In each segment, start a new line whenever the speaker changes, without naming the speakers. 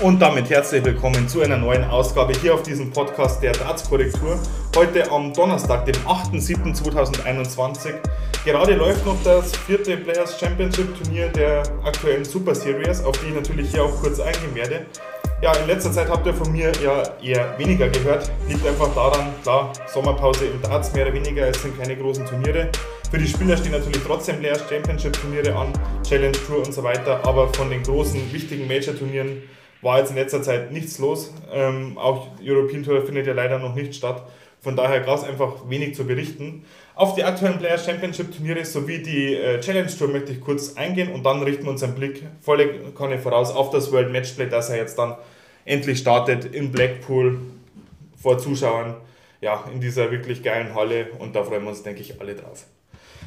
Und damit herzlich willkommen zu einer neuen Ausgabe hier auf diesem Podcast der Darts-Korrektur. Heute am Donnerstag, dem 8.7.2021. Gerade läuft noch das vierte Players Championship Turnier der aktuellen Super Series, auf die ich natürlich hier auch kurz eingehen werde. Ja, in letzter Zeit habt ihr von mir ja eher weniger gehört. Liegt einfach daran, klar, Sommerpause im Darts mehr oder weniger, es sind keine großen Turniere. Für die Spieler stehen natürlich trotzdem Players Championship Turniere an, Challenge Tour und so weiter, aber von den großen, wichtigen Major Turnieren war jetzt in letzter Zeit nichts los. Ähm, auch European Tour findet ja leider noch nicht statt. Von daher gab es einfach wenig zu berichten. Auf die aktuellen Players Championship Turniere sowie die äh, Challenge Tour möchte ich kurz eingehen und dann richten wir unseren Blick volle Kanne voraus auf das World Matchplay, das er jetzt dann endlich startet in Blackpool vor Zuschauern. Ja, in dieser wirklich geilen Halle und da freuen wir uns, denke ich, alle drauf.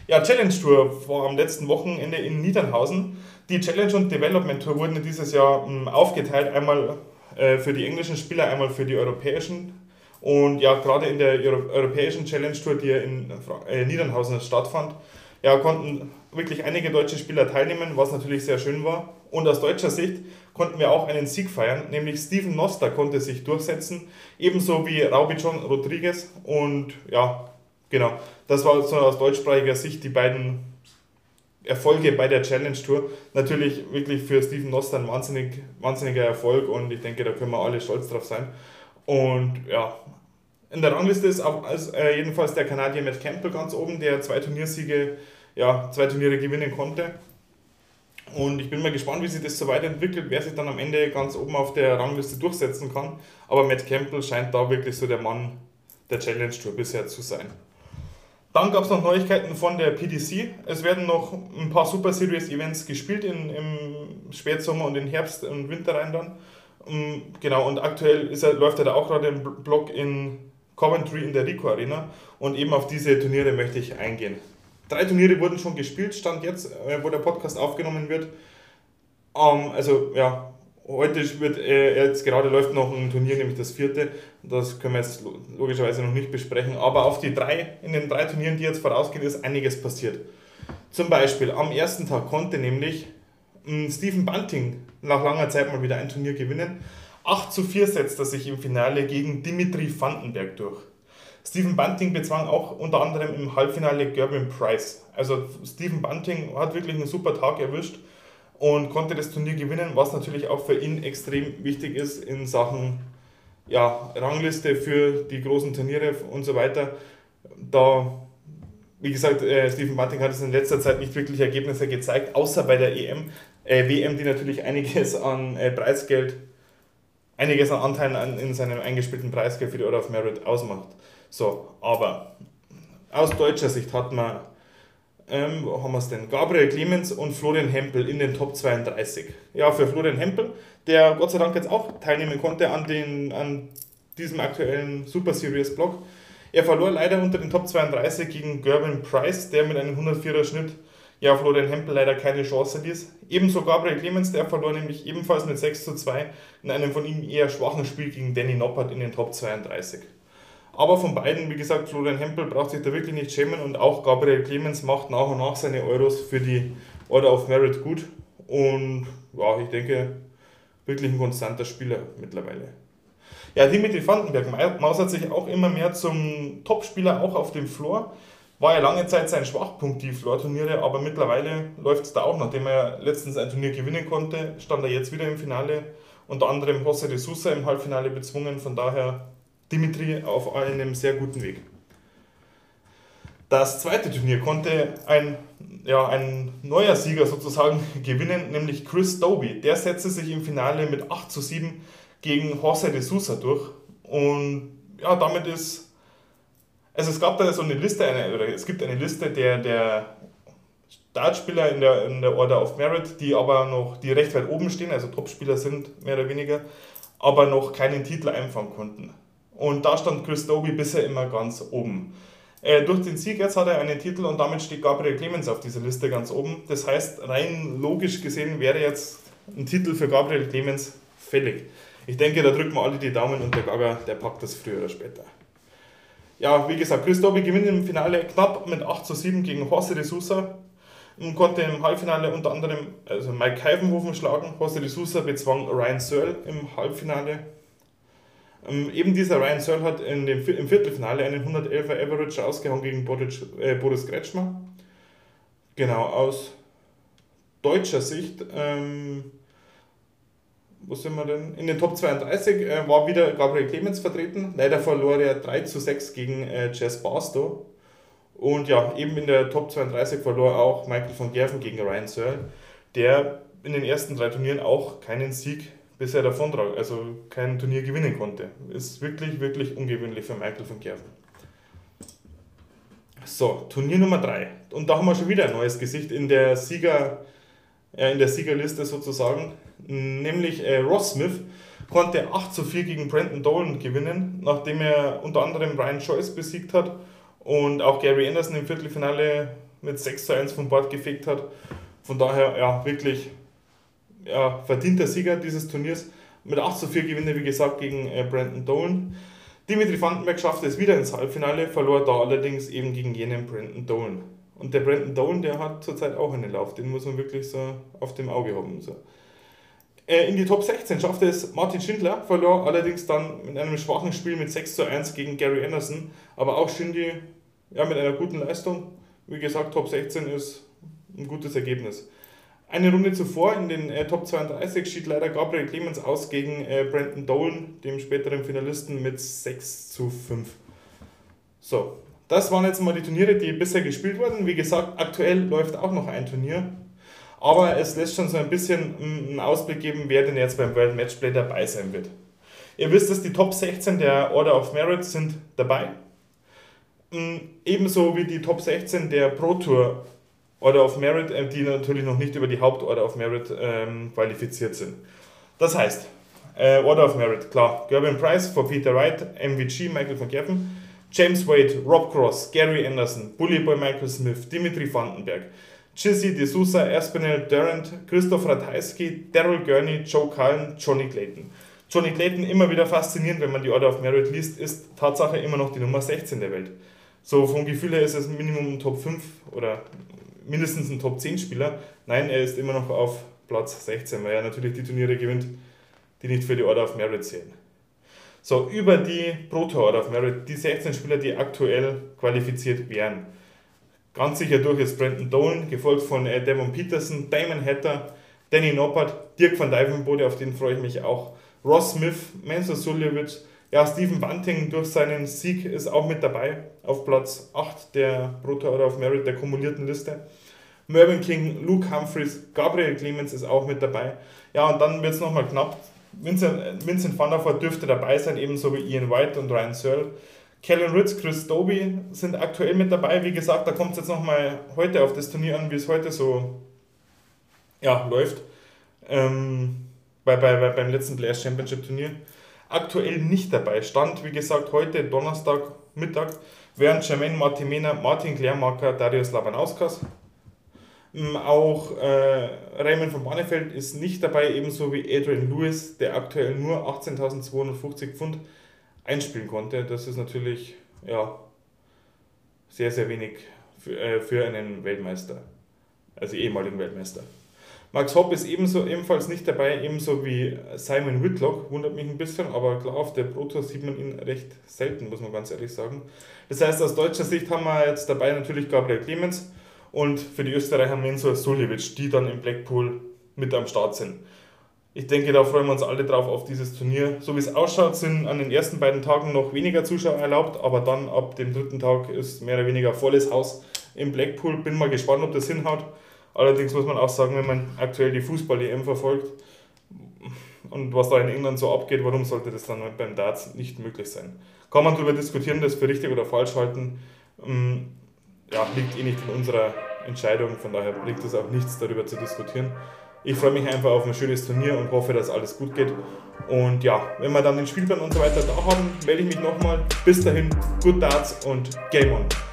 Ja, Challenge Tour war am letzten Wochenende in Niedernhausen. Die Challenge und Development Tour wurden dieses Jahr hm, aufgeteilt, einmal äh, für die englischen Spieler, einmal für die europäischen. Und ja, gerade in der Euro europäischen Challenge Tour, die in äh, Niedernhausen stattfand, ja, konnten wirklich einige deutsche Spieler teilnehmen, was natürlich sehr schön war. Und aus deutscher Sicht konnten wir auch einen Sieg feiern, nämlich Steven Noster konnte sich durchsetzen, ebenso wie Raubi John Rodriguez. Und ja, Genau, das war so aus deutschsprachiger Sicht die beiden Erfolge bei der Challenge Tour. Natürlich wirklich für Steven Noster ein wahnsinnig, wahnsinniger Erfolg und ich denke, da können wir alle stolz drauf sein. Und ja, in der Rangliste ist auch als, äh, jedenfalls der Kanadier Matt Campbell ganz oben, der zwei Turniersiege, ja, zwei Turniere gewinnen konnte. Und ich bin mal gespannt, wie sich das so weiterentwickelt, wer sich dann am Ende ganz oben auf der Rangliste durchsetzen kann. Aber Matt Campbell scheint da wirklich so der Mann der Challenge Tour bisher zu sein. Dann gab es noch Neuigkeiten von der PDC. Es werden noch ein paar Super Series Events gespielt in, im Spätsommer und im Herbst und Winter rein dann. Um, genau, und aktuell ist er, läuft er da auch gerade im Blog in Coventry in der Rico Arena und eben auf diese Turniere möchte ich eingehen. Drei Turniere wurden schon gespielt, stand jetzt, äh, wo der Podcast aufgenommen wird. Ähm, also ja, Heute wird, äh, jetzt gerade läuft noch ein Turnier, nämlich das vierte. Das können wir jetzt logischerweise noch nicht besprechen. Aber auf die drei, in den drei Turnieren, die jetzt vorausgehen, ist einiges passiert. Zum Beispiel am ersten Tag konnte nämlich hm, Stephen Bunting nach langer Zeit mal wieder ein Turnier gewinnen. 8 zu 4 setzt er sich im Finale gegen Dimitri Vandenberg durch. Stephen Bunting bezwang auch unter anderem im Halbfinale Gerben Price. Also Stephen Bunting hat wirklich einen super Tag erwischt und konnte das Turnier gewinnen, was natürlich auch für ihn extrem wichtig ist in Sachen ja, Rangliste für die großen Turniere und so weiter. Da, wie gesagt, äh, Stephen Martin hat es in letzter Zeit nicht wirklich Ergebnisse gezeigt, außer bei der EM, äh, WM, die natürlich einiges an äh, Preisgeld, einiges an Anteilen an, in seinem eingespielten Preisgeld für die Order of Merit ausmacht. So, aber aus deutscher Sicht hat man ähm, wo haben wir es denn? Gabriel Clemens und Florian Hempel in den Top 32. Ja, für Florian Hempel, der Gott sei Dank jetzt auch teilnehmen konnte an, den, an diesem aktuellen Super Series Block. Er verlor leider unter den Top 32 gegen Gerben Price, der mit einem 104er Schnitt ja, Florian Hempel leider keine Chance ließ. Ebenso Gabriel Clemens, der verlor nämlich ebenfalls mit 6 zu 2 in einem von ihm eher schwachen Spiel gegen Danny Noppert in den Top 32. Aber von beiden, wie gesagt, Florian Hempel braucht sich da wirklich nicht schämen und auch Gabriel Clemens macht nach und nach seine Euros für die Order of Merit gut. Und ja, ich denke, wirklich ein konstanter Spieler mittlerweile. Ja, Dimitri Vandenberg mausert sich auch immer mehr zum Topspieler auch auf dem Floor. War ja lange Zeit sein Schwachpunkt, die Floor-Turniere, aber mittlerweile läuft es da auch. Nachdem er letztens ein Turnier gewinnen konnte, stand er jetzt wieder im Finale. Unter anderem José de Sousa im Halbfinale bezwungen. Von daher Dimitri auf einem sehr guten Weg. Das zweite Turnier konnte ein, ja, ein neuer Sieger sozusagen gewinnen, nämlich Chris Doby. Der setzte sich im Finale mit 8 zu 7 gegen José de Sousa durch. Und ja, damit ist. Also es gab da so eine Liste, eine, oder es gibt eine Liste der, der Startspieler in der, in der Order of Merit, die aber noch, die recht weit oben stehen, also Topspieler sind mehr oder weniger, aber noch keinen Titel einfangen konnten. Und da stand Chris Doby bisher immer ganz oben. Äh, durch den Sieg jetzt hat er einen Titel und damit steht Gabriel Clemens auf dieser Liste ganz oben. Das heißt, rein logisch gesehen wäre jetzt ein Titel für Gabriel Clemens fällig. Ich denke, da drücken wir alle die Daumen und der Gaga, der packt das früher oder später. Ja, wie gesagt, Chris Doby gewinnt im Finale knapp mit 8 zu 7 gegen José de Sousa. und konnte im Halbfinale unter anderem also Mike Heivenhofen schlagen. José de Sousa bezwang Ryan Searle im Halbfinale. Ähm, eben dieser Ryan Searle hat in dem, im Viertelfinale einen 111er Average ausgehauen gegen Boris, äh, Boris Kretschmer. Genau, aus deutscher Sicht, ähm, wo sind wir denn? In den Top 32 äh, war wieder Gabriel Clemens vertreten. Leider verlor er 3 zu 6 gegen äh, Jess Barstow. Und ja, eben in der Top 32 verlor auch Michael von Gerven gegen Ryan Searle, der in den ersten drei Turnieren auch keinen Sieg bisher davontrag, also kein Turnier gewinnen konnte. Ist wirklich, wirklich ungewöhnlich für Michael von Gerven. So, Turnier Nummer 3. Und da haben wir schon wieder ein neues Gesicht in der Sieger, äh, in der Siegerliste sozusagen. Nämlich äh, Ross Smith konnte 8 zu 4 gegen Brandon Dolan gewinnen, nachdem er unter anderem Brian Joyce besiegt hat und auch Gary Anderson im Viertelfinale mit 6 zu 1 vom Bord gefegt hat. Von daher, ja, wirklich ja, verdienter Sieger dieses Turniers. Mit 8 zu 4 gewinnt wie gesagt, gegen äh, Brandon Dolan. Dimitri Vandenberg schaffte es wieder ins Halbfinale, verlor da allerdings eben gegen jenen Brandon Dolan. Und der Brandon Dolan, der hat zurzeit auch einen Lauf, den muss man wirklich so auf dem Auge haben. So. Äh, in die Top 16 schaffte es Martin Schindler, verlor allerdings dann mit einem schwachen Spiel mit 6 zu 1 gegen Gary Anderson. Aber auch Shindy ja, mit einer guten Leistung. Wie gesagt, Top 16 ist ein gutes Ergebnis. Eine Runde zuvor in den äh, Top 32 schied leider Gabriel Clemens aus gegen äh, Brandon Dolan, dem späteren Finalisten, mit 6 zu 5. So, das waren jetzt mal die Turniere, die bisher gespielt wurden. Wie gesagt, aktuell läuft auch noch ein Turnier. Aber es lässt schon so ein bisschen einen Ausblick geben, wer denn jetzt beim World Matchplay dabei sein wird. Ihr wisst, dass die Top 16 der Order of Merit sind dabei. Mm, ebenso wie die Top 16 der Pro Tour Order of Merit, äh, die natürlich noch nicht über die Hauptorder of Merit ähm, qualifiziert sind. Das heißt, äh, Order of Merit, klar, Gerben Price for Peter Wright, MVG, Michael van Gerven, James Wade, Rob Cross, Gary Anderson, Bully Boy Michael Smith, Dimitri Vandenberg, Chizzy De Sousa, Espinel Durant, Christoph Ratajski, Daryl Gurney, Joe Cullen, Johnny Clayton. Johnny Clayton immer wieder faszinierend, wenn man die Order of Merit liest, ist Tatsache immer noch die Nummer 16 der Welt. So vom Gefühl her ist es Minimum Top 5 oder mindestens ein Top 10 Spieler. Nein, er ist immer noch auf Platz 16, weil er natürlich die Turniere gewinnt, die nicht für die Order of Merit zählen. So, über die Pro Tour Order of Merit, die 16 Spieler, die aktuell qualifiziert wären. Ganz sicher durch ist Brandon Dolan, gefolgt von äh, Devon Peterson, Damon Hatter, Danny Noppert, Dirk van Dijvenbode, auf den freue ich mich auch, Ross Smith, Mensa Suljevic, ja, Stephen Bunting durch seinen Sieg ist auch mit dabei auf Platz 8 der Brutto Order of Merit der kumulierten Liste. Mervyn King, Luke Humphreys, Gabriel Clemens ist auch mit dabei. Ja, und dann wird es nochmal knapp. Vincent, Vincent van der Voort dürfte dabei sein, ebenso wie Ian White und Ryan Searle. Kellen Ritz, Chris Doby sind aktuell mit dabei. Wie gesagt, da kommt es jetzt nochmal heute auf das Turnier an, wie es heute so ja, läuft. Ähm, bei, bei, bei, beim letzten Players Championship Turnier aktuell nicht dabei. Stand, wie gesagt, heute Donnerstag Mittag wären Jermaine Martimena, Martin Klärmarker, Darius Labanauskas. Mm, auch äh, Raymond von Barnefeld ist nicht dabei, ebenso wie Adrian Lewis, der aktuell nur 18.250 Pfund einspielen konnte. Das ist natürlich ja, sehr, sehr wenig für, äh, für einen Weltmeister, also ehemaligen Weltmeister. Max Hopp ist ebenso, ebenfalls nicht dabei, ebenso wie Simon Whitlock, wundert mich ein bisschen, aber klar, auf der Pro Tour sieht man ihn recht selten, muss man ganz ehrlich sagen. Das heißt, aus deutscher Sicht haben wir jetzt dabei natürlich Gabriel Clemens und für die Österreicher Mensur Suljevic, die dann im Blackpool mit am Start sind. Ich denke, da freuen wir uns alle drauf auf dieses Turnier. So wie es ausschaut, sind an den ersten beiden Tagen noch weniger Zuschauer erlaubt, aber dann ab dem dritten Tag ist mehr oder weniger volles Haus im Blackpool. Bin mal gespannt, ob das hinhaut. Allerdings muss man auch sagen, wenn man aktuell die Fußball-EM verfolgt und was da in England so abgeht, warum sollte das dann beim Darts nicht möglich sein? Kann man darüber diskutieren, das für richtig oder falsch halten. Ähm, ja, liegt eh nicht in unserer Entscheidung, von daher bringt es auch nichts darüber zu diskutieren. Ich freue mich einfach auf ein schönes Turnier und hoffe, dass alles gut geht. Und ja, wenn wir dann den Spielplan und so weiter da haben, melde ich mich nochmal. Bis dahin, good Darts und Game On!